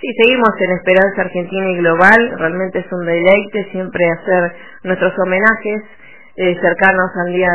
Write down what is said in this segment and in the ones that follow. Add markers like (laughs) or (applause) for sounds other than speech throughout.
Sí, seguimos en Esperanza Argentina y Global. Realmente es un deleite siempre hacer nuestros homenajes eh, al día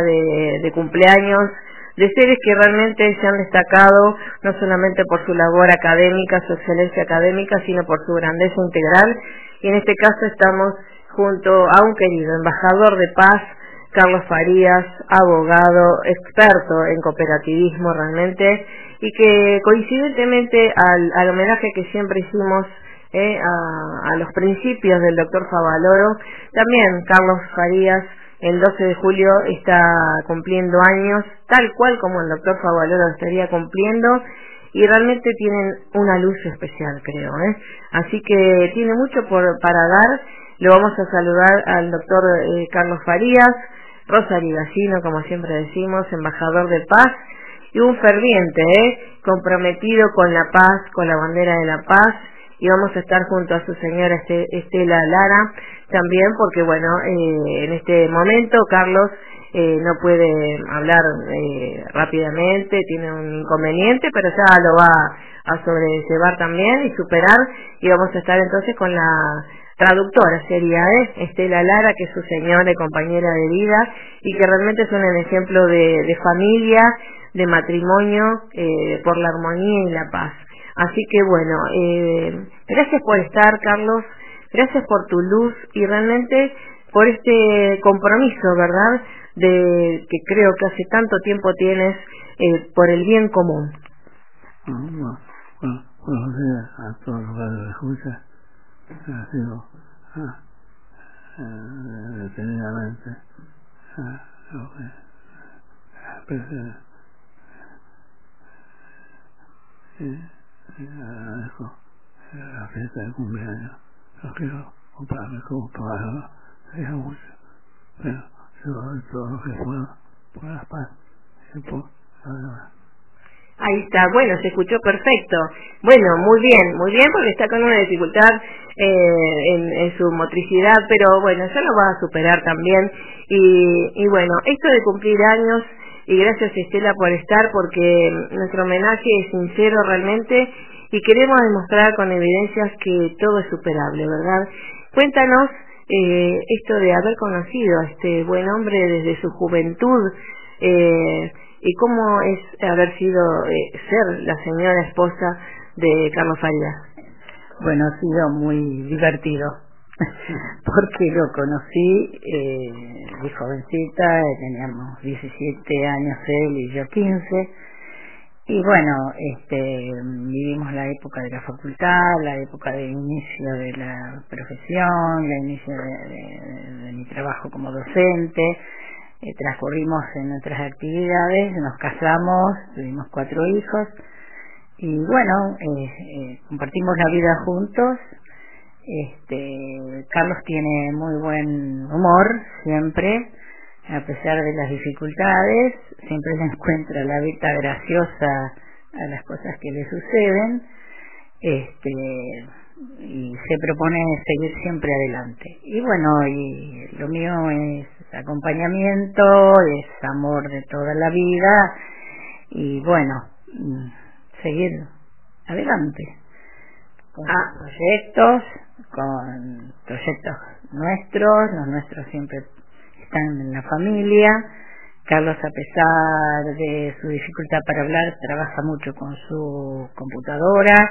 de, cumpleaños de seres que realmente se han destacado no solamente por su labor académica, su excelencia académica, sino por su grandeza integral. Y en este caso estamos junto a un querido embajador de paz, Carlos Farías, abogado, experto en cooperativismo realmente, y que coincidentemente al, homenaje que siempre hicimos eh, a, los principios del doctor Favaloro, también Carlos Farías el 12 de julio está cumpliendo años, tal cual como el doctor Favaloro estaría cumpliendo, y realmente tienen una luz especial, creo. ¿eh? Así que tiene mucho por, para dar. Le vamos a saludar al doctor eh, Carlos Farías, Rosario Gallino, como siempre decimos, embajador de paz, y un ferviente, ¿eh? comprometido con la paz, con la bandera de la paz, y vamos a estar junto a su señora Estela Lara también, porque bueno, eh, en este momento Carlos eh, no puede hablar rápidamente, tiene un inconveniente, pero ya lo va a sobrellevar también y superar, y vamos a estar entonces con la traductora sería. Estela Lara, que es su señora y compañera de vida, y que realmente son el ejemplo de familia, de matrimonio eh, por la armonía y la paz. Así que bueno, eh, gracias por estar, Carlos, gracias por tu luz y realmente por este compromiso, ¿verdad? De que creo que hace tanto tiempo tienes eh, por el bien común. Bueno, bueno, buenos días a todos los que. Ha sido ah, eh, detenidamente ah, que agradezco la fiesta de cumpleaños. Lo quiero comprarme yo todo lo que puedo por la Ahí está, bueno, se escuchó perfecto. Bueno, muy bien, muy bien, porque está con una dificultad eh, en, en, su motricidad, pero bueno, ya lo va a superar también. Y, y bueno, esto de cumplir años y gracias Estela por estar porque nuestro homenaje es sincero realmente y queremos demostrar con evidencias que todo es superable, ¿verdad? Cuéntanos eh, esto de haber conocido a este buen hombre desde su juventud eh, y cómo es haber sido eh, ser la señora esposa de Carlos Farías. Bueno, ha sido muy divertido (laughs) porque lo conocí eh, de jovencita, teníamos 17 años él y yo 15, y bueno, este, vivimos la época de la facultad, la época de inicio de la profesión, la inicio de, mi trabajo como docente, eh, transcurrimos en nuestras actividades, nos casamos, tuvimos cuatro hijos, y bueno, eh, eh compartimos la vida juntos, este, Carlos tiene muy buen humor siempre, a pesar de las dificultades, siempre le (laughs) encuentra la vida graciosa a las cosas que le suceden, este, y se propone seguir siempre adelante. Y bueno, y lo mío es acompañamiento, es amor de toda la vida, y bueno, mm, seguir adelante con proyectos con proyectos nuestros, los nuestros siempre están en la familia. Carlos, a pesar de su dificultad para hablar, trabaja mucho con su computadora,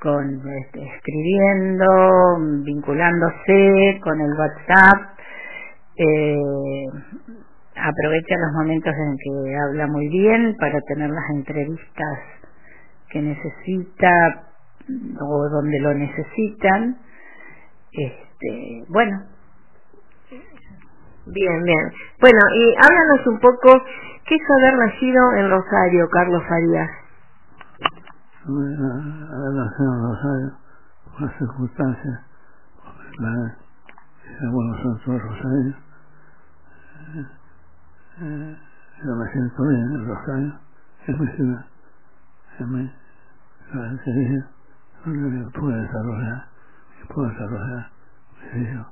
con este, escribiendo, vinculándose con el WhatsApp. Eh, aprovecha los momentos en que habla muy bien para tener las entrevistas que necesita o donde lo necesitan este, bueno. Bien, bien. Bueno, y háblanos un poco, ¿qué es haber nacido en Rosario, Carlos Farías? Haber nacido en Rosario, por circunstancias, la, bueno, son Rosario. Eh, yo me siento bien en Rosario, es mi ciudad, es mi ciudad, pude desarrollar puedo desarrollar yo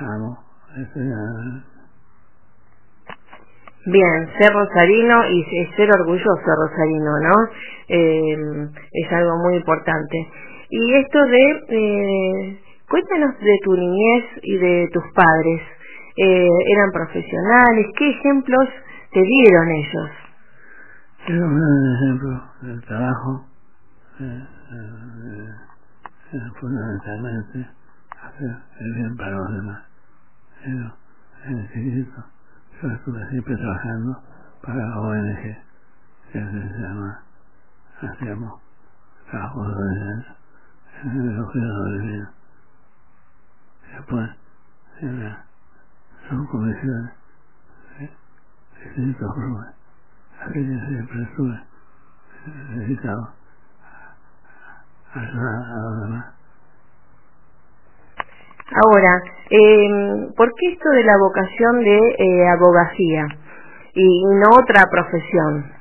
amo Bien, ser rosarino y ser orgulloso rosarino, ¿no? Eh, es algo muy importante. Y esto de, eh, cuéntanos de tu niñez y de tus padres. Eh, ¿Eran profesionales? ¿Qué ejemplos te dieron ellos? Quiero un ejemplo del trabajo, fundamentalmente hacer el bien para los demás. Pero en el yo estuve siempre trabajando para la ONG, que se llama, hacíamos trabajo social en el cuidado de vida. Después, en la subcomisión de distintos grupos, aquella siempre estuve dedicado a ayudar a los demás. Ahora, eh, ¿por qué esto de la vocación de eh, abogacía y no otra profesión?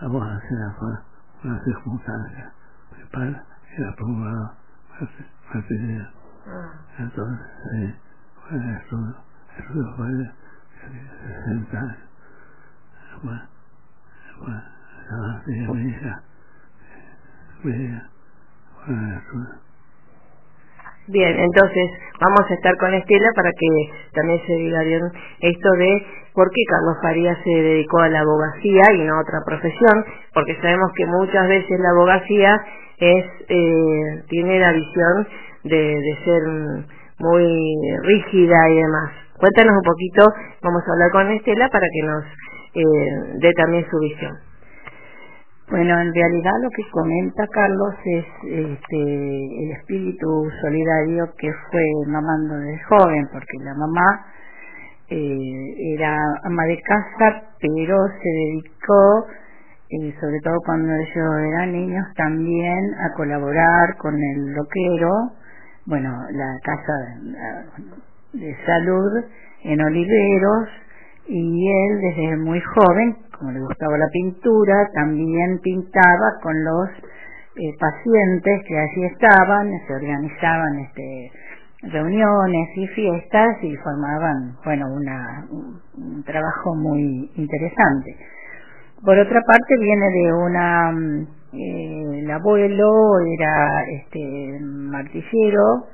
La abogacía fue una circunstancia. Mi padre era procurador partidario. Entonces, sí, fue el estudio. El estudio fue de 60 años. Bueno, bueno, estaba así, mi hija, mi hija, fue el estudio. Bien, entonces vamos a estar con Estela para que también se diga bien esto de por qué Carlos Farías se dedicó a la abogacía y no a otra profesión, porque sabemos que muchas veces la abogacía es eh, tiene la visión de, de ser muy rígida y demás. Cuéntanos un poquito, vamos a hablar con Estela para que nos eh, dé también su visión. Bueno, en realidad lo que comenta Carlos es este, el espíritu solidario que fue mamando desde joven, porque la mamá eh, era ama de casa, pero se dedicó, eh, sobre todo cuando ellos eran niños, también a colaborar con el loquero, bueno, la casa de, salud en Oliveros, y él desde muy joven, como le gustaba la pintura, también pintaba con los eh, pacientes que allí estaban, se organizaban este reuniones y fiestas y formaban, bueno, una, un, trabajo muy interesante. Por otra parte viene de una, eh, el abuelo era este martillero,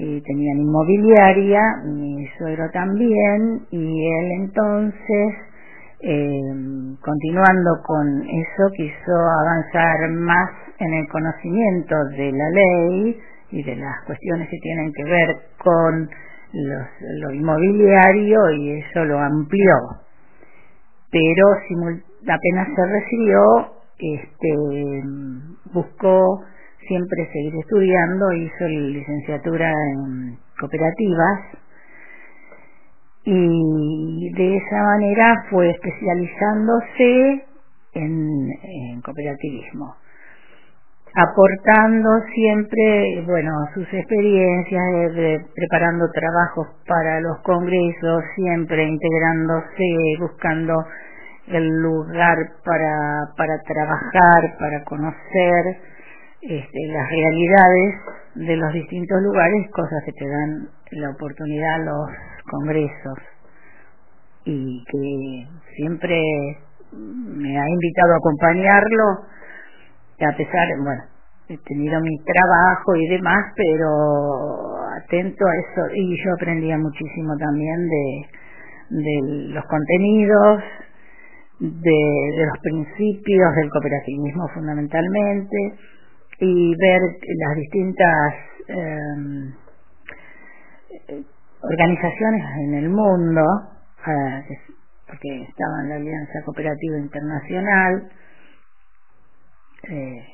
y tenían inmobiliaria, mi suegro también, y él entonces, eh, continuando con eso, quiso avanzar más en el conocimiento de la ley y de las cuestiones que tienen que ver con lo inmobiliario y eso lo amplió. Pero apenas se recibió, este, buscó siempre seguir estudiando, hizo licenciatura en cooperativas. Y de esa manera fue especializándose en, cooperativismo aportando siempre, bueno, sus experiencias, de, preparando trabajos para los congresos, siempre integrándose, buscando el lugar para, para trabajar, para conocer este, las realidades de los distintos lugares, cosas que te dan la oportunidad los congresos. Y que siempre me ha invitado a acompañarlo a pesar, bueno, he tenido mi trabajo y demás, pero atento a eso. Y yo aprendía muchísimo también de, los contenidos, de los principios del cooperativismo fundamentalmente y ver las distintas eh, organizaciones en el mundo, eh, porque estaba en la Alianza Cooperativa Internacional, eh,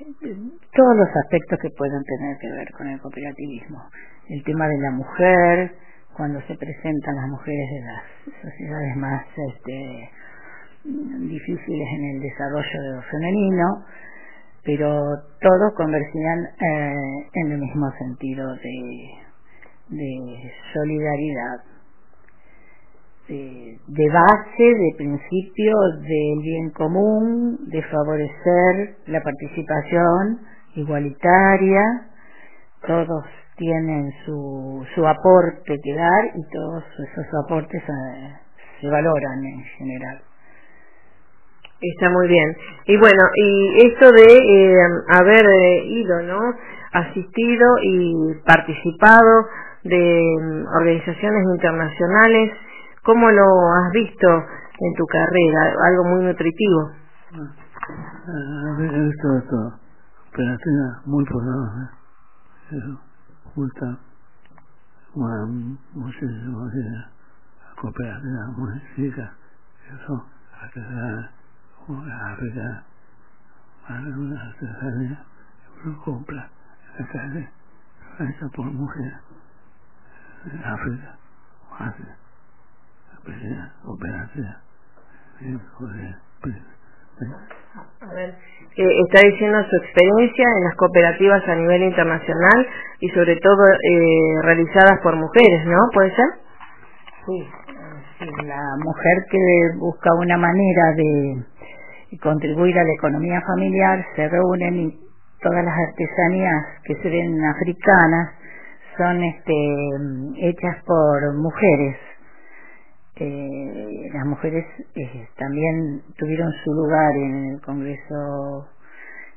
todos los aspectos que puedan tener que ver con el cooperativismo. El tema de la mujer, cuando se presentan las mujeres de las sociedades más este, difíciles en el desarrollo de femenino, pero todos convergían eh, en el mismo sentido de, solidaridad de, de base, de principio del bien común, de favorecer la participación igualitaria, todos tienen su, su aporte que dar y todos esos aportes eh, se valoran en general. Está muy bien. Y bueno, y esto de eh, haber eh, ido, ¿no? Asistido y participado de mm, organizaciones internacionales, ¿cómo lo has visto en tu carrera? Algo muy nutritivo. Ah, he visto esto, operaciones muy poderosas, justa, muchísimo, cooperativas muy chicas, eso, a que África, compra la calle, hecha por en África, Asia, pequeña operación, a ver, eh, está diciendo su experiencia en las cooperativas a nivel internacional y sobre todo eh, realizadas por mujeres, ¿no? ¿Puede ser? Sí, la mujer que busca una manera de contribuir a la economía familiar se reúnen y todas las artesanías que se ven africanas son este, hechas por mujeres. Eh, las mujeres eh, también tuvieron su lugar en el Congreso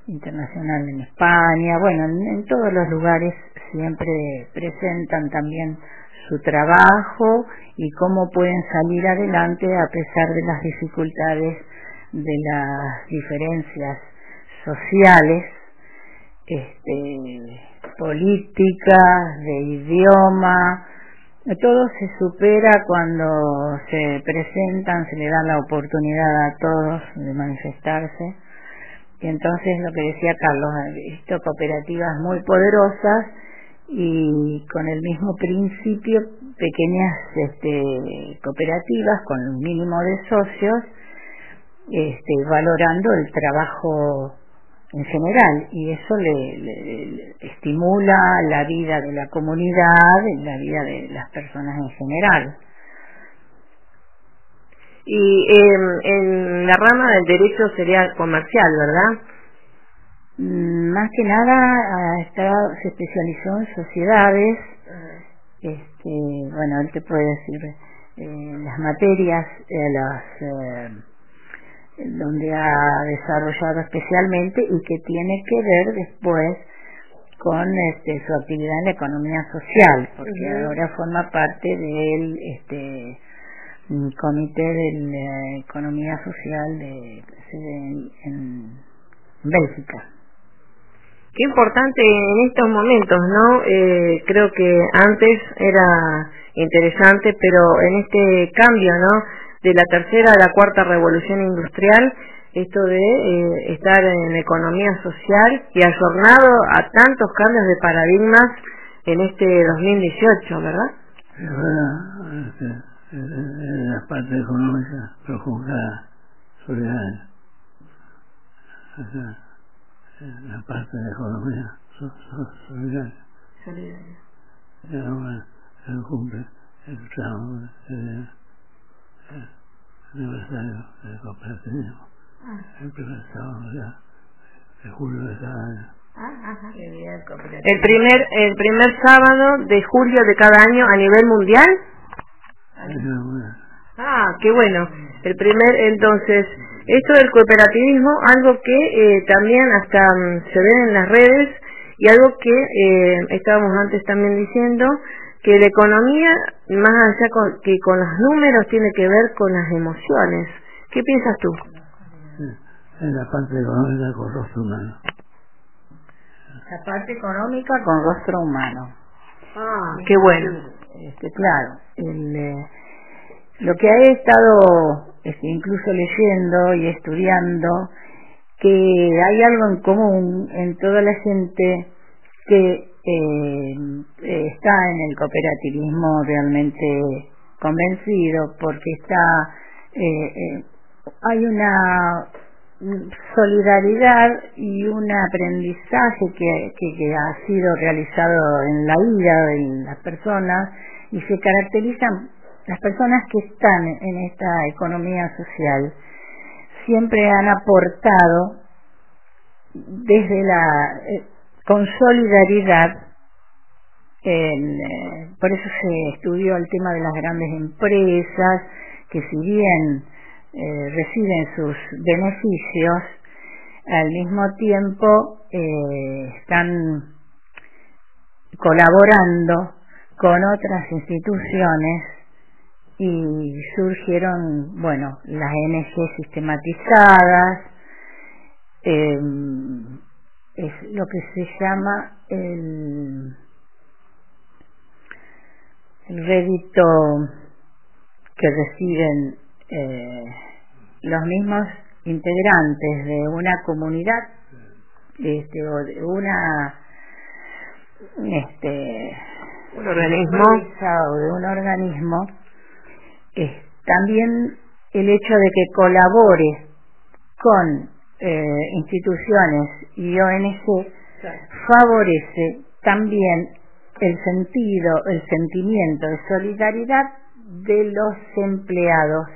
Internacional en España, bueno, en todos los lugares siempre presentan también su trabajo y cómo pueden salir adelante a pesar de las dificultades de las diferencias sociales, este, políticas, de idioma, todo se supera cuando se presentan, se le da la oportunidad a todos de manifestarse. Y entonces lo que decía Carlos, he visto cooperativas muy poderosas y con el mismo principio pequeñas este, cooperativas con un mínimo de socios este, valorando el trabajo en general y eso le, estimula la vida de la comunidad, la vida de las personas en general. Y em, en la rama del derecho sería comercial, ¿verdad? Mm, más que nada se especializó en sociedades, este, bueno, él te puede decir eh, las materias, eh, las eh, donde ha desarrollado especialmente y que tiene que ver después con este, su actividad en la economía social, porque ahora forma parte del este, comité de la economía social de, en, Bélgica. Qué importante en estos momentos, ¿no? Eh, creo que antes era interesante, pero en este cambio, ¿no? De la tercera a la cuarta revolución industrial, esto de eh, estar en economía social y ayornado a tantos cambios de paradigmas en este 2018, ¿verdad? Es verdad, este, la parte económica profunda solidaria. la parte de economía solidaria. Solidaria. Y ahora se cumple el trabajo aniversario del cooperativismo. Ah. El primer sábado ya de julio de cada año. Ah, el primer el primer sábado de julio de cada año a nivel mundial. Ah, qué bueno. El primer entonces esto del cooperativismo, algo que eh, también hasta mm, se ve en las redes y algo que eh, estábamos antes también diciendo que la economía, más allá que con los números, tiene que ver con las emociones. ¿Qué piensas tú? en la parte económica con rostro humano. La parte económica con rostro humano. Ah, qué bueno. Este, claro, el, eh, lo que he estado este, incluso leyendo y estudiando, que hay algo en común en toda la gente que eh, está en el cooperativismo realmente convencido porque está eh, eh, hay una solidaridad y un aprendizaje que, que, ha sido realizado en la vida de las personas y se caracterizan las personas que están en esta economía social. Siempre han aportado desde la con solidaridad eh, por eso se estudió el tema de las grandes empresas, que si bien eh, reciben sus beneficios, al mismo tiempo eh, están colaborando con otras instituciones y surgieron, bueno, las NG sistematizadas, eh, es lo que se llama el, el rédito que reciben eh, los mismos integrantes de una comunidad este, o de una este un organismo. o de un organismo es también el hecho de que colabore con eh, instituciones y ONG favorece también el sentido, el sentimiento de solidaridad de los empleados.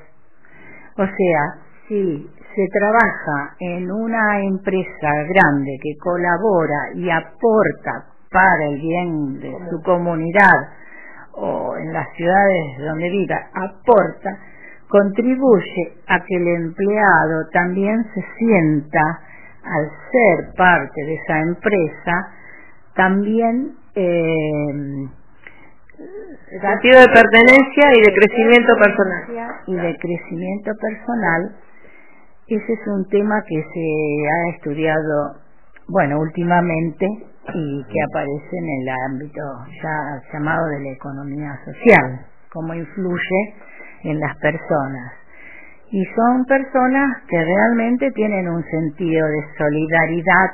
O sea, si se trabaja en una empresa grande que colabora y aporta para el bien de su comunidad o en las ciudades donde viva, aporta, contribuye a que el empleado también se sienta, al ser parte de esa empresa, también eh, sentido de pertenencia y de crecimiento personal. Y de crecimiento personal, ese es un tema que se ha estudiado, bueno, últimamente y que aparece en el ámbito ya llamado de la economía social, cómo influye en las personas. Y son personas que realmente tienen un sentido de solidaridad,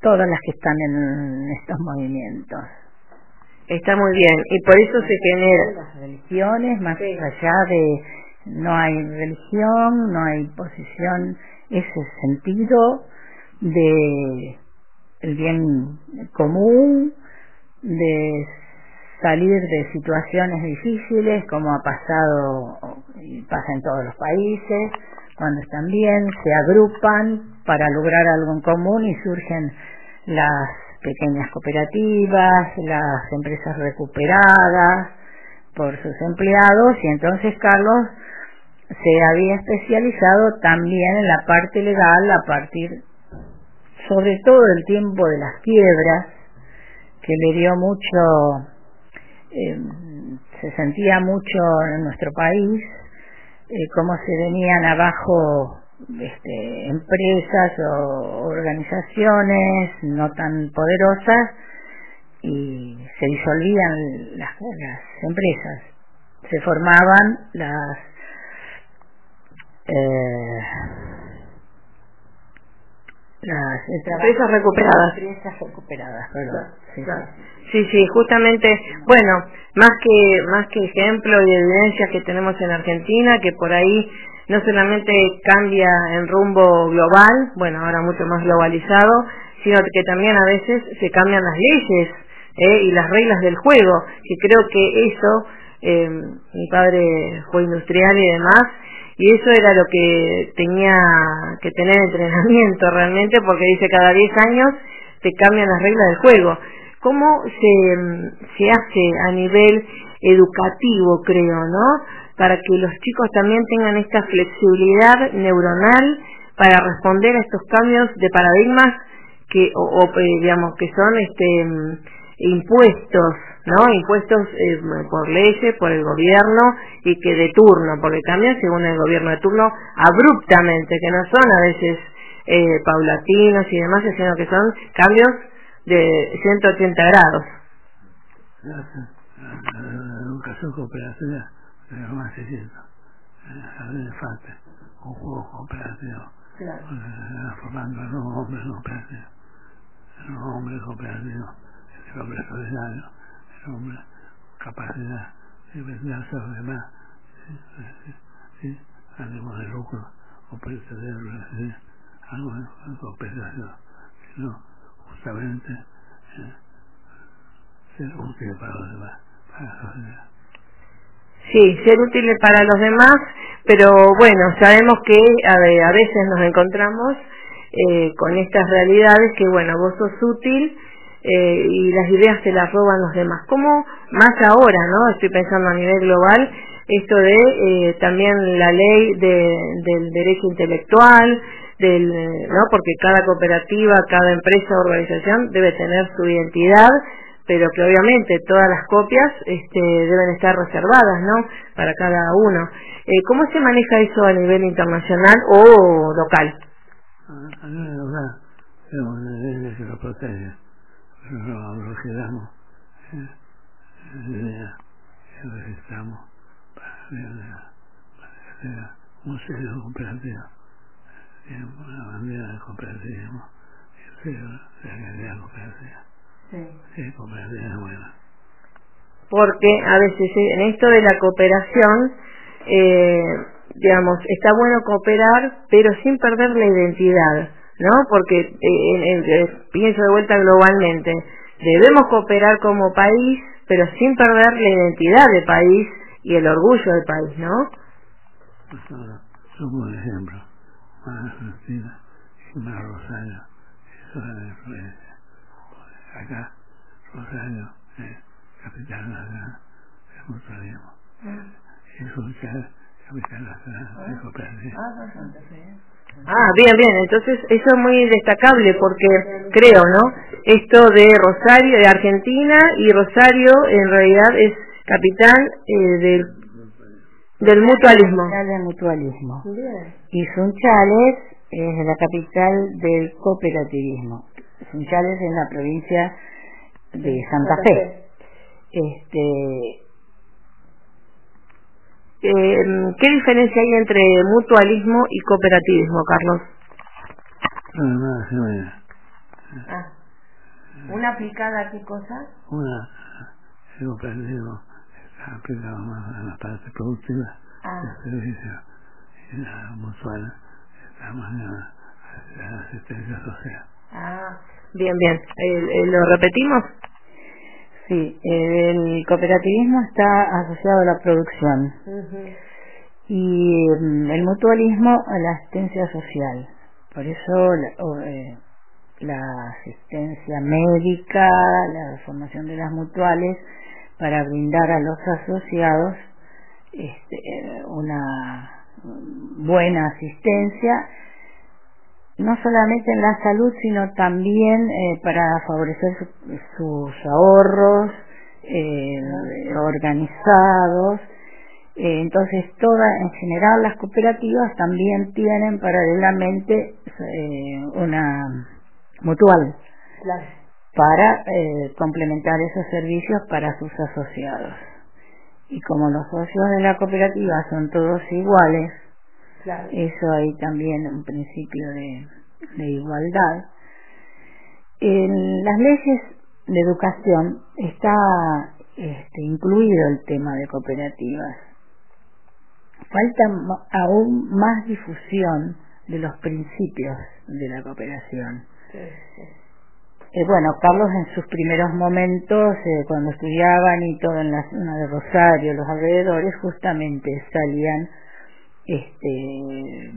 todas las que están en estos movimientos. Está muy bien, y por eso se genera. Las religiones, más allá de no hay religión, no hay posición, ese sentido de el bien común, de salir de situaciones difíciles como ha pasado y pasa en todos los países, cuando están bien, se agrupan para lograr algo en común y surgen las pequeñas cooperativas, las empresas recuperadas por sus empleados y entonces Carlos se había especializado también en la parte legal a partir sobre todo el tiempo de las quiebras que le dio mucho eh, se sentía mucho en nuestro país eh, cómo se venían abajo este, empresas o organizaciones no tan poderosas y se disolvían las, empresas, se formaban las eh, las empresas recuperadas. Empresas recuperadas, perdón. Sí, sí, justamente, bueno, más que más que ejemplo y evidencia que tenemos en Argentina, que por ahí no solamente cambia en rumbo global, bueno, ahora mucho más globalizado, sino que también a veces se cambian las leyes ¿eh? y las reglas del juego, que creo que eso, eh, mi padre fue industrial y demás, y eso era lo que tenía que tener entrenamiento realmente, porque dice cada 10 años se cambian las reglas del juego. ¿Cómo se, se hace a nivel educativo, creo, ¿no? Para que los chicos también tengan esta flexibilidad neuronal para responder a estos cambios de paradigmas que, eh, digamos, que son este, impuestos, ¿no? Impuestos eh, por leyes, por el gobierno y que de turno, porque cambian según el gobierno de turno abruptamente, que no son a veces eh, paulatinos y demás, sino que son cambios de 180 grados. Un caso de cooperación de más se siento. A falta un juego cooperativo. Formando a los hombres cooperativos. Los hombres cooperativos. El hombre solidario. Capacidad de venderse a los demás. ¿Sí? ¿Sí? ¿Sí? Ánimo de lucro o pretender algo de cooperación. Sino justamente eh, ser útil para los demás, para la sociedad. Sí, ser útiles para los demás, pero bueno, sabemos que a, a veces nos encontramos eh, con estas realidades que, bueno, vos sos útil eh, y las ideas se las roban los demás. ¿Cómo más ahora, no? Estoy pensando a nivel global, esto de eh, también la ley de, del derecho intelectual, del, ¿no? Porque cada cooperativa, cada empresa organización debe tener su identidad, pero que obviamente todas las copias este, deben estar reservadas, ¿no? Para cada uno. Eh, ¿Cómo se maneja eso a nivel internacional o local? Que pero lo quedamos, eh, que registramos para sea un sello cooperativo, una bandera de cooperativismo, el sello de la calidad cooperativa. Sí. Sí, cooperativa es buena. Porque a veces en esto de la cooperación, eh, digamos, está bueno cooperar, pero sin perder la identidad, ¿no? Porque eh, pienso de vuelta globalmente, debemos cooperar como país, pero sin perder la identidad del país y el orgullo del país, ¿no? Pues ahora, somos ejemplo, más Argentina más Rosario, eso es la influencia. Acá, Rosario es capital nacional del mutualismo. Y Funchal, capital nacional de cooperativa. Ah, bien, bien. Entonces, eso es muy destacable porque creo, ¿no? Esto de Rosario, de Argentina, y Rosario en realidad es capital eh, del, del mutualismo. Capital del mutualismo. Y Sunchales es la capital del cooperativismo. Sunchales en la provincia de Santa Fe. Este, eh, ¿Qué diferencia hay entre mutualismo y cooperativismo, Carlos? No, nada, sí, bueno. Ah. ¿Una aplicada a qué cosa? Una, el cooperativismo está aplicado más a la parte productiva Ah. del servicio y la mutual está más a la asistencia social. Ah, bien, bien. Eh, eh, ¿Lo repetimos? Sí, eh, el cooperativismo está asociado a la producción y mm, el mutualismo a la asistencia social. Por eso la, o, eh, la asistencia médica, la formación de las mutuales para brindar a los asociados este, una buena asistencia no solamente en la salud, sino también eh, para favorecer su- sus ahorros eh, organizados. Eh, entonces, toda, en general, las cooperativas también tienen paralelamente eh, una mutual Claro. para eh, complementar esos servicios para sus asociados. Y como los socios de la cooperativa son todos iguales, Claro. eso hay también un principio de, de igualdad. En las leyes de educación está este, incluido el tema de cooperativas. Falta aún más difusión de los principios de la cooperación. Eh, bueno, Carlos en sus primeros momentos, eh, cuando estudiaban y todo en la zona de Rosario, los alrededores, justamente salían este,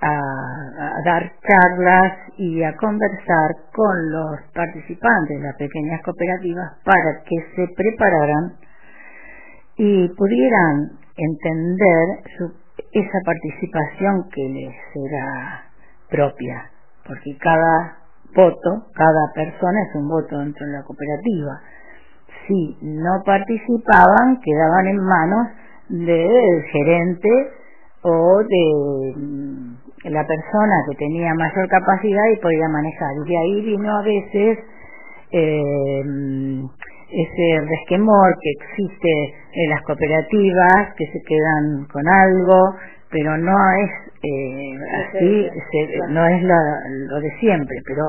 a, dar charlas y a conversar con los participantes de las pequeñas cooperativas para que se prepararan y pudieran entender su, esa participación que les era propia, porque cada voto, cada persona es un voto dentro de la cooperativa. Si no participaban, quedaban en manos del gerente o de mm, la persona que tenía mayor capacidad y podía manejar. Y de ahí vino a veces eh, mm, ese resquemor que existe en las cooperativas, que se quedan con algo, pero no es eh, así, se- no es lo, lo de siempre, pero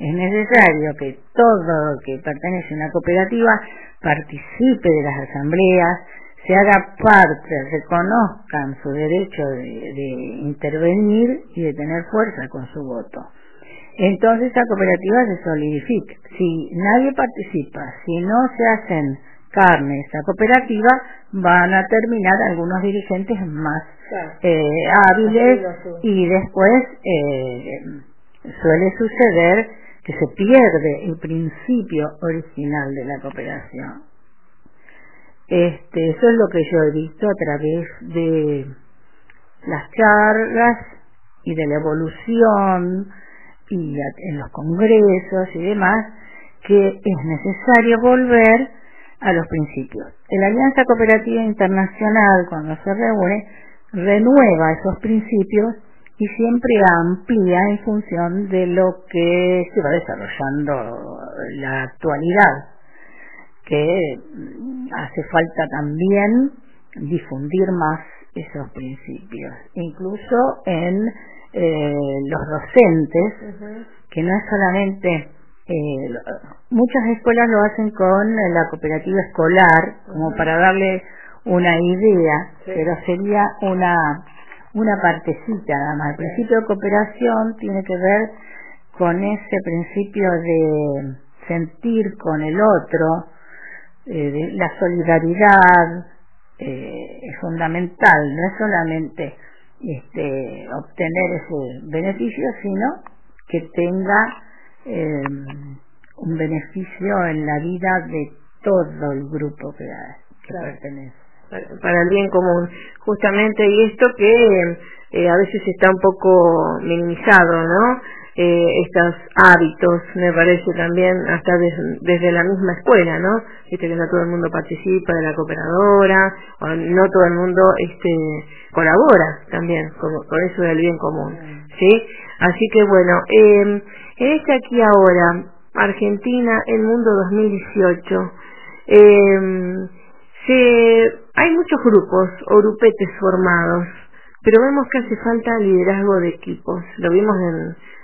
es necesario que todo que pertenece a una cooperativa participe de las asambleas, se haga parte, reconozcan su derecho de, de intervenir y de tener fuerza con su voto. Entonces la cooperativa se solidifica. Si nadie participa, si no se hacen carne esta cooperativa, van a terminar algunos dirigentes más Claro. eh, hábiles y después eh, suele suceder que se pierde el principio original de la cooperación. Este, eso es lo que yo he visto a través de las charlas y de la evolución y en los congresos y demás, que es necesario volver a los principios. La Alianza Cooperativa Internacional, cuando se reúne, renueva esos principios y siempre amplía en función de lo que se va desarrollando la actualidad, que hace falta también difundir más esos principios, incluso en eh, los docentes, que no es solamente eh, muchas escuelas lo hacen con la cooperativa escolar, como para darle una idea, pero sería una, una partecita nada más. El principio de cooperación tiene que ver con ese principio de sentir con el otro, eh, de la solidaridad, eh, es fundamental, no es solamente este, obtener ese beneficio, sino que tenga eh, un beneficio en la vida de todo el grupo que, pertenece. Para, el bien común, justamente, y esto que eh, a veces está un poco minimizado, ¿no? Eh, estos hábitos, me parece también, hasta desde la misma escuela, ¿no? Viste que no todo el mundo participa de la cooperadora, o no todo el mundo este colabora también con, con eso del bien común, ¿sí? Así que bueno, eh, en este aquí ahora, Argentina, el mundo 2018, eh, se, hay muchos grupos o grupetes formados, pero vemos que hace falta liderazgo de equipos. Lo vimos en,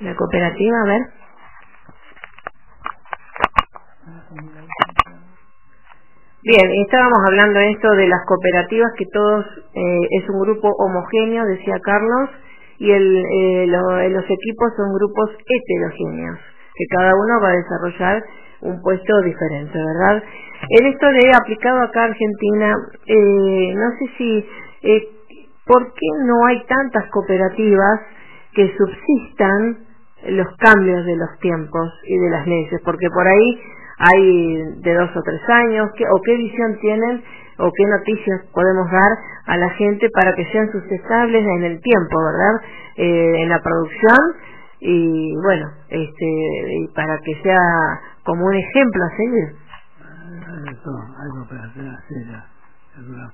La cooperativa, a ver. Bien, estábamos hablando de esto de las cooperativas, que todos eh, es un grupo homogéneo, decía Carlos, y el, eh, los equipos son grupos heterogéneos que cada uno va a desarrollar un puesto diferente, ¿verdad? En esto de aplicado acá a Argentina, eh, no sé si, eh, ¿por qué no hay tantas cooperativas que subsistan los cambios de los tiempos y de las leyes? Porque por ahí hay de dos o tres años, o qué visión tienen o qué noticias podemos dar a la gente para que sean sustentables en el tiempo, ¿verdad? Eh, en la producción y bueno, este, y para que sea como un ejemplo a seguir. Que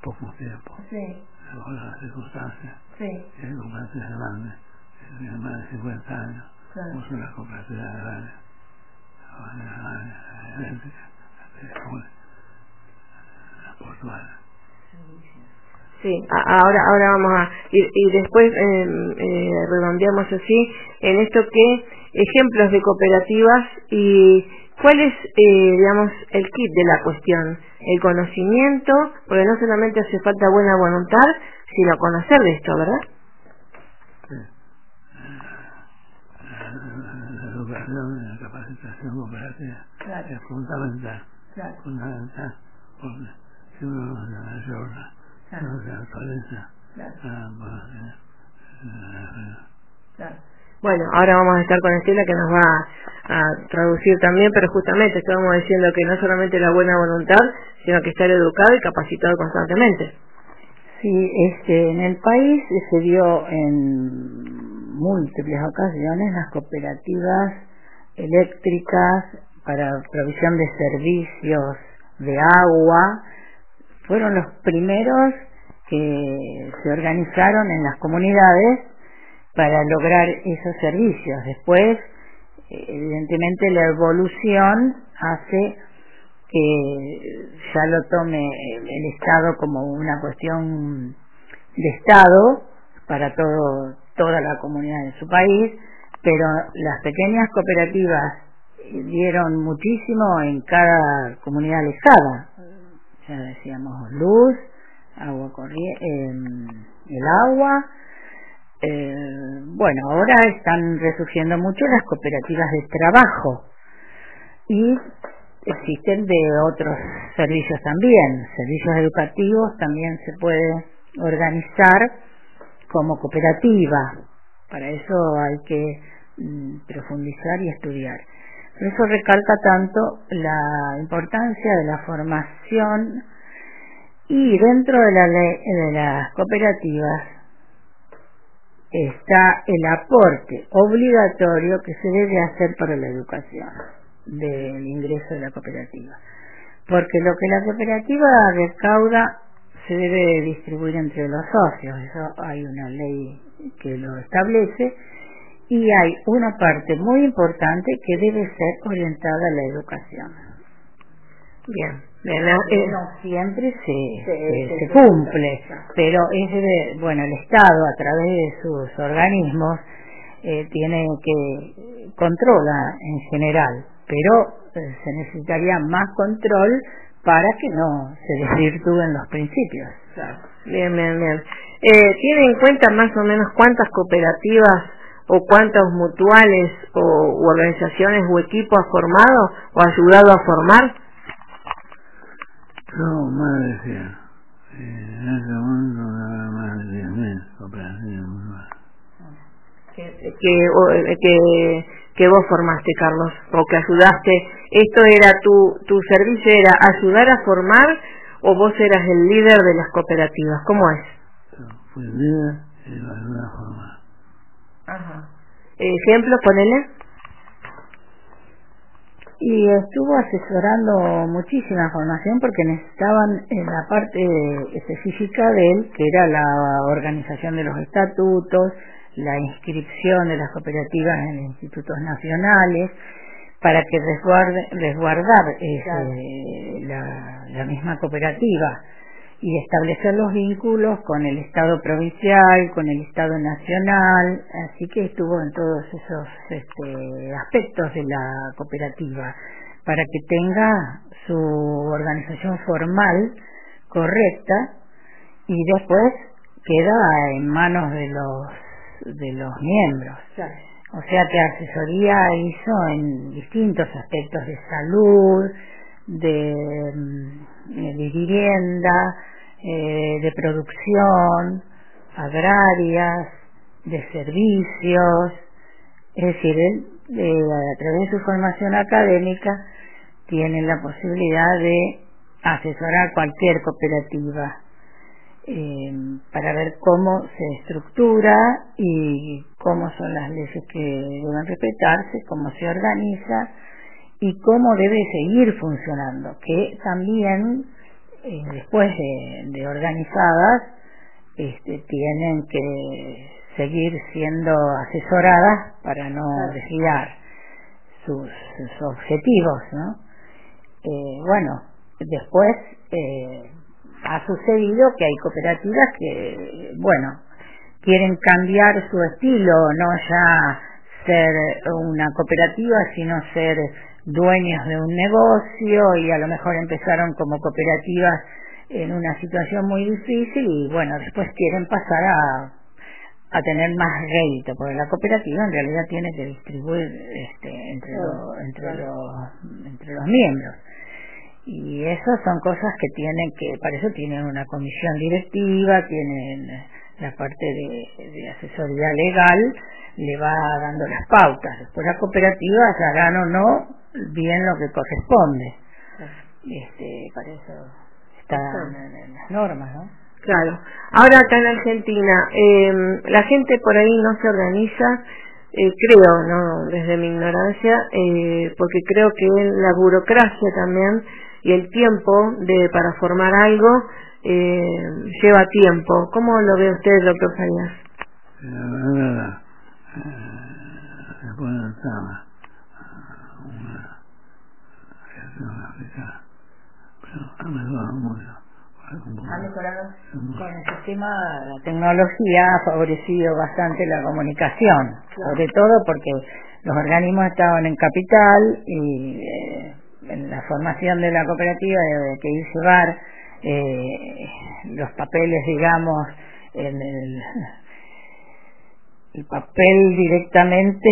poco tiempo. Sí. Según las circunstancias. Sí. Hay cooperativas grandes, que tienen más de 50 años. Claro. Sí, ahora ahora vamos a y, y después eh, eh, redondeamos así en esto que ejemplos de cooperativas y cuál es eh, digamos el kit de la cuestión. El conocimiento porque no solamente hace falta buena voluntad sino conocer de esto verdad sí. La educación la capacitación cooperativa claro. es fundamental claro. fundamental porque si uno no se ayuda no se actualiza Bueno, ahora vamos a estar con Estela que nos va a, traducir también, pero justamente estábamos diciendo que no solamente la buena voluntad, sino que estar educado y capacitado constantemente. Sí, este, en el país se dio en múltiples ocasiones las cooperativas eléctricas para provisión de servicios de agua, fueron los primeros que se organizaron en las comunidades para lograr esos servicios. Después, evidentemente, la evolución hace que ya lo tome el Estado como una cuestión de Estado para todo, toda la comunidad de su país, pero las pequeñas cooperativas dieron muchísimo en cada comunidad alejada. Ya decíamos luz, agua corriente, el agua. Eh, bueno, ahora están resurgiendo mucho las cooperativas de trabajo y existen de otros servicios también, servicios educativos también se puede organizar como cooperativa. Para eso hay que mm, profundizar y estudiar. Por eso recalca tanto la importancia de la formación y dentro de, la de las cooperativas está el aporte obligatorio que se debe hacer para la educación del ingreso de la cooperativa. Porque lo que la cooperativa recauda se debe distribuir entre los socios, eso hay una ley que lo establece, y hay una parte muy importante que debe ser orientada a la educación. Bien, eh, no siempre se, se, cumple, pero es bueno, el Estado a través de sus organismos eh, tiene que controla en general, pero eh, se necesitaría más control para que no se desvirtúen los principios. Bien, bien, bien. Eh, ¿Tiene en cuenta más o menos cuántas cooperativas o cuántos mutuales o organizaciones o equipos ha formado o ha ayudado a formar? No, más de 100. En ese momento más de 10.000 cooperativas que, que, que, que vos formaste, Carlos, o que ayudaste. ¿Esto era tu, tu servicio, era ayudar a formar o vos eras el líder de las cooperativas? ¿Cómo es? fui líder y lo ayudé a formar. Ajá. ¿Ejemplo, ponele? Y estuvo asesorando muchísima formación porque necesitaban en la parte específica de él, que era la organización de los estatutos, la inscripción de las cooperativas en institutos nacionales para que resguarde, resguardar este, la, la misma cooperativa y establecer los vínculos con el Estado provincial, con el Estado nacional, así que estuvo en todos esos este, aspectos de la cooperativa, para que tenga su organización formal correcta y después queda en manos de los de los miembros. O sea que asesoría hizo en distintos aspectos de salud, de, mm, de vivienda, eh, de producción, agrarias, de servicios. Es decir, él, a través de su formación académica, tiene la posibilidad de asesorar cualquier cooperativa eh, para ver cómo se estructura y cómo son las leyes que deben respetarse, cómo se organiza y cómo debe seguir funcionando, que también eh, después de, organizadas este, tienen que seguir siendo asesoradas para no desviar sus, objetivos, ¿no? Eh, bueno, después eh, ha sucedido que hay cooperativas que, bueno, quieren cambiar su estilo, no ya ser una cooperativa, sino ser dueños de un negocio y a lo mejor empezaron como cooperativas en una situación muy difícil y bueno, después quieren pasar a, a tener más rédito, porque la cooperativa en realidad tiene que distribuir este, entre, entre, los, entre los miembros y esas son cosas que tienen que, para eso tienen una comisión directiva, tienen la parte de, asesoría legal, le va dando las pautas. Después la cooperativa ya hagan o no bien lo que corresponde. Este, para eso están en, las normas, ¿no? Claro. Ahora acá en Argentina, eh, la gente por ahí no se organiza, eh, creo, no, desde mi ignorancia, eh, porque creo que la burocracia también y el tiempo de para formar algo eh, lleva tiempo. ¿Cómo lo ve usted, doctor Sayas? La verdad, después de una gestión aplicada, pero ha mejorado mucho. Ha mejorado con el sistema, la tecnología ha favorecido bastante la comunicación, sobre todo porque los organismos estaban en capital y eh, en la formación de la cooperativa de que ir llevar eh, los papeles, digamos, el papel directamente,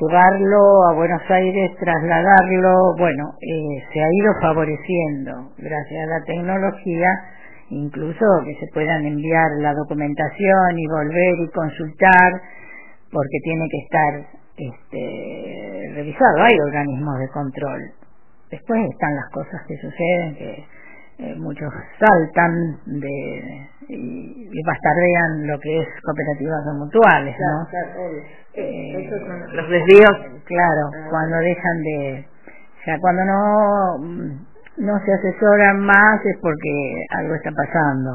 llevarlo a Buenos Aires, trasladarlo, bueno, eh, se ha ido favoreciendo gracias a la tecnología, incluso que se puedan enviar la documentación y volver y consultar, porque tiene que estar este, revisado, hay organismos de control. Después están las cosas que suceden, que eh, muchos saltan de y, bastardean lo que es cooperativas mutuales, ¿no? Eh, los desvíos. Claro, ah. cuando dejan de, o sea, cuando no no se asesoran más es porque algo está pasando.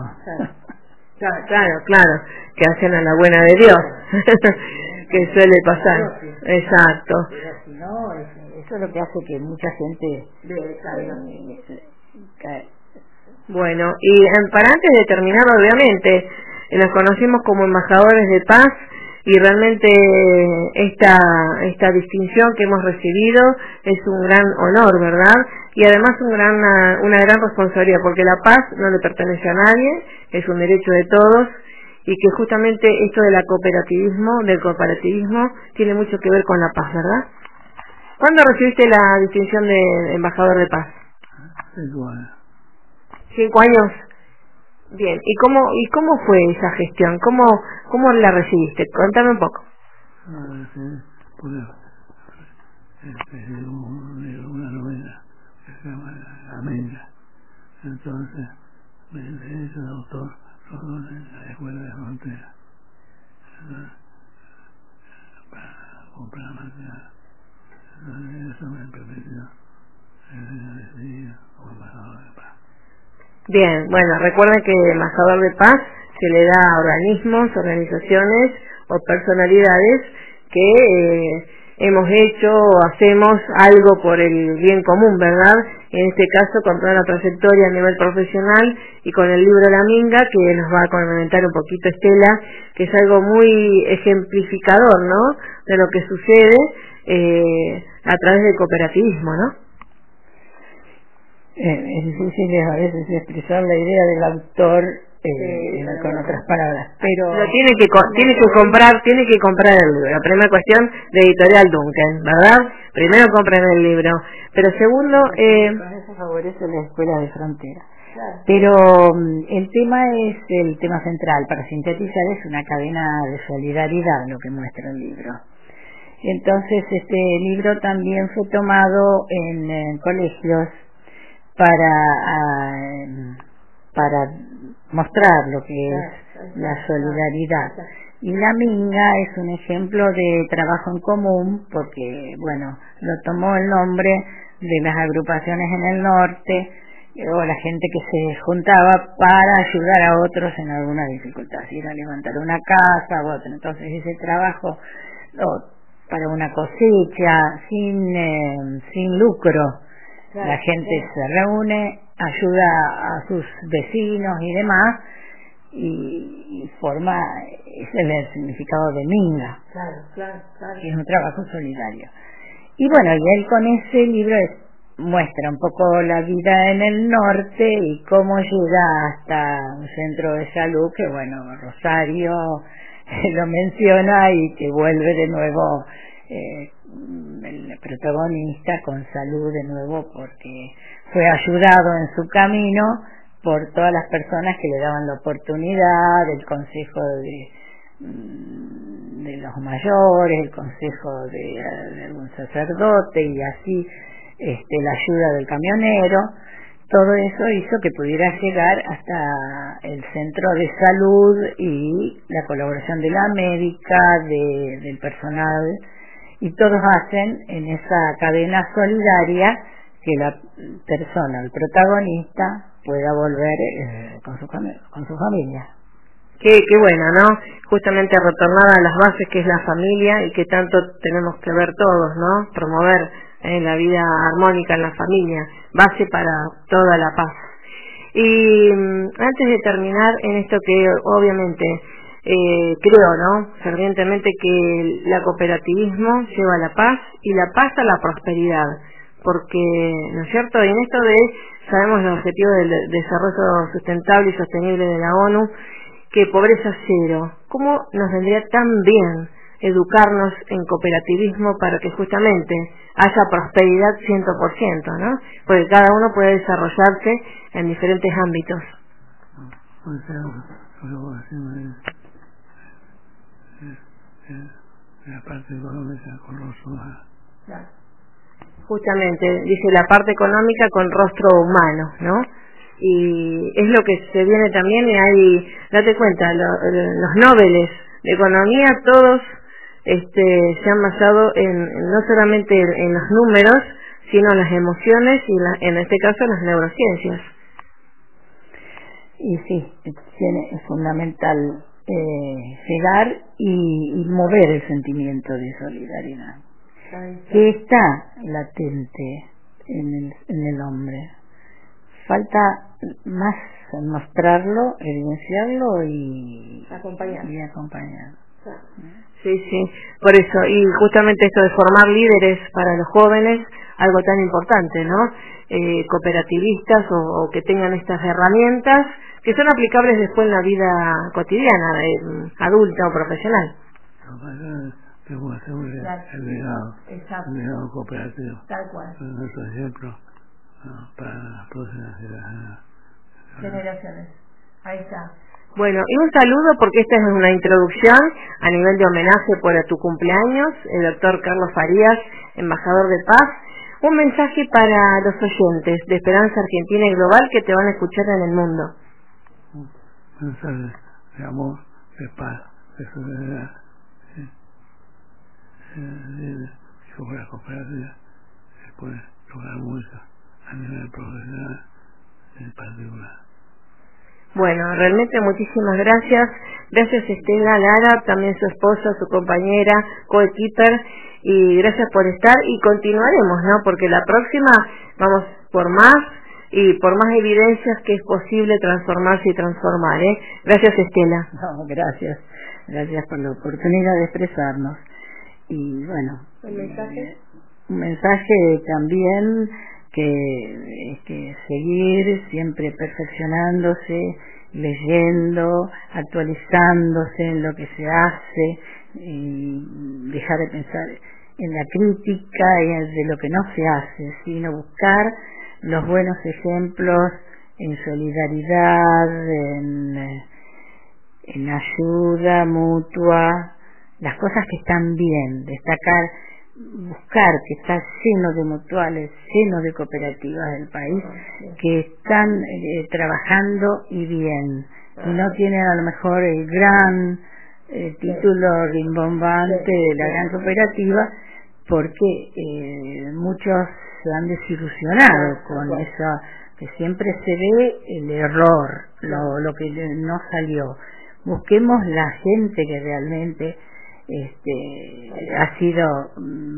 Claro, (laughs) claro, claro, que hacen a la buena de Dios, (laughs) que suele pasar. Exacto. Eso es lo que hace que mucha gente bueno, y para antes de terminar, obviamente, nos conocimos como embajadores de paz y realmente esta, esta distinción que hemos recibido es un gran honor, ¿verdad? Y además un gran, una gran responsabilidad, porque la paz no le pertenece a nadie, es un derecho de todos y que justamente esto del cooperativismo, del cooperativismo, tiene mucho que ver con la paz, ¿verdad? ¿Cuándo recibiste la distinción de embajador de paz? Cinco años. Bien, ¿y cómo y cómo fue esa gestión? ¿Cómo cómo la recibiste? Cuéntame un poco. No, pues, este, una novela que se llama Amenga. Entonces, me hizo el autor en la escuela de frontera para comprar material. Entonces, eso me permitió decidir como embajador de paz. Bien, bueno, recuerden que el embajador de paz se le da a organismos, organizaciones o personalidades que eh, hemos hecho o hacemos algo por el bien común, ¿verdad? En este caso con toda la trayectoria a nivel profesional y con el libro La Minga que nos va a comentar un poquito Estela, que es algo muy ejemplificador, ¿no? De lo que sucede eh, a través del cooperativismo, ¿no? Eh, es difícil a veces expresar la idea del autor eh, con otras palabras pero tiene que tiene que comprar tiene que comprar el libro. La primera cuestión de editorial Duncan verdad primero compren el libro. Pero segundo eh, eso favorece la escuela de frontera. Pero mm, el tema es el tema central para sintetizar es una cadena de solidaridad lo que muestra el libro entonces este libro también fue tomado en colegios para, ah, para mostrar lo que es la solidaridad. Y la Minga es un ejemplo de trabajo en común porque, bueno, lo tomó el nombre de las agrupaciones en el norte o la gente que se juntaba para ayudar a otros en alguna dificultad, si era levantar una casa u otra. Entonces ese trabajo para una cosecha sin, eh, sin lucro, la gente se reúne, ayuda a sus vecinos y demás, y, forma, ese es el significado de Minga, claro, claro, claro. que es un trabajo solidario. Y bueno, y él con ese libro muestra un poco la vida en el norte y cómo llega hasta un centro de salud que, bueno, Rosario (laughs) lo menciona y que vuelve de nuevo eh, el protagonista con salud de nuevo porque fue ayudado en su camino por todas las personas que le daban la oportunidad, el consejo de, mm, de los mayores, el consejo de, algún sacerdote y así este, la ayuda del camionero, todo eso hizo que pudiera llegar hasta el centro de salud y la colaboración de la médica, de, del personal y todos hacen en esa cadena solidaria que la persona, el protagonista, pueda volver eh, con, su, familia. Qué, qué buena, ¿no? Justamente retornar a las bases que es la familia y que tanto tenemos que ver todos, ¿no? Promover eh, la vida armónica en la familia, base para toda la paz. Y mm, antes de terminar en esto que obviamente eh, creo, ¿no? Fervientemente que el cooperativismo lleva a la paz y la paz a la prosperidad, porque, ¿no es cierto? Y en esto de, sabemos los objetivos del desarrollo sustentable y sostenible de la ONU, que pobreza cero. ¿Cómo nos vendría tan bien educarnos en cooperativismo para que justamente haya prosperidad 100%, ¿no? Porque cada uno puede desarrollarse en diferentes ámbitos. Justamente, dice la parte económica con rostro humano, ¿no? Y es lo que se viene también y hay, date cuenta, los nobeles de economía todos este, se han basado en no solamente en los números, sino en las emociones y en este caso en las neurociencias. Y sí, tiene, es fundamental eh, llegar y, mover el sentimiento de solidaridad, que está latente en el, en el hombre. Falta más mostrarlo, evidenciarlo y acompañar. Y acompañar. Sí, sí, por eso, y justamente esto de formar líderes para los jóvenes, algo tan importante, ¿no? Eh, cooperativistas o, que tengan estas herramientas que son aplicables después en la vida cotidiana, eh, adulta o profesional. Que el legado, el legado cooperativo. Tal cual. Es nuestro ejemplo para las próximas generaciones. Ahí está. Bueno, y un saludo porque esta es una introducción a nivel de homenaje por tu cumpleaños, el doctor Carlos Farías, embajador de paz. Un mensaje para los oyentes de Esperanza Argentina y Global que te van a escuchar en el mundo. Un mensaje de amor, de paz, de solidaridad. Como la cooperativa se lograr mucho a nivel profesional en. Bueno, realmente muchísimas gracias. Gracias Estela Lara, también su esposa, su compañera, coequiper, y gracias por estar y continuaremos, ¿no? Porque la próxima vamos por más y por más evidencias que es posible transformarse y transformar, ¿eh? Gracias Estela. (laughs) No, gracias. Gracias por la oportunidad de expresarnos. Y bueno, ¿Un mensaje? Un mensaje también que, que seguir siempre perfeccionándose, leyendo, actualizándose en lo que se hace, y dejar de pensar en la crítica y de lo que no se hace, sino buscar los buenos ejemplos en solidaridad, en ayuda mutua, las cosas que están bien, destacar buscar que está lleno de mutuales, lleno de cooperativas del país que están eh, trabajando y bien. Y no tienen a lo mejor el gran eh, título rimbombante de la gran cooperativa porque eh, muchos se han desilusionado con eso que siempre se ve el error, lo, lo que no salió. Busquemos la gente que realmente este, ha sido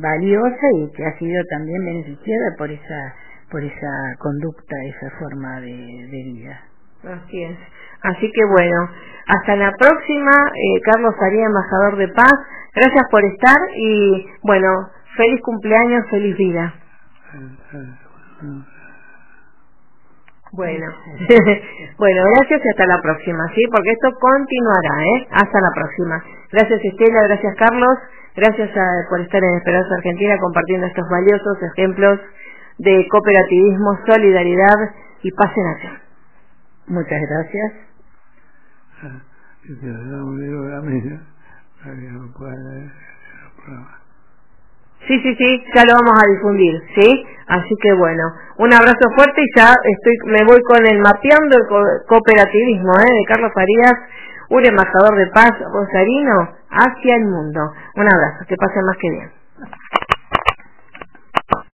valiosa y que ha sido también beneficiada por esa por esa conducta, esa forma de, vida. Así es. Así que bueno, hasta la próxima, eh, Carlos Faría, embajador de paz. Gracias por estar y bueno, feliz cumpleaños, feliz vida. Bueno, (laughs) bueno, gracias y hasta la próxima, ¿sí? Porque esto continuará, ¿eh? Hasta la próxima. Gracias Estela, gracias Carlos, gracias por estar en Esperanza Argentina compartiendo estos valiosos ejemplos de cooperativismo, solidaridad y paz en acción. Muchas gracias. Sí, sí, sí, ya lo vamos a difundir, ¿sí? Así que bueno, un abrazo fuerte y ya estoy, me voy con el mapeando el cooperativismo, ¿eh? De Carlos Farías, un embajador de paz rosarino hacia el mundo. Un abrazo, que pase más que bien.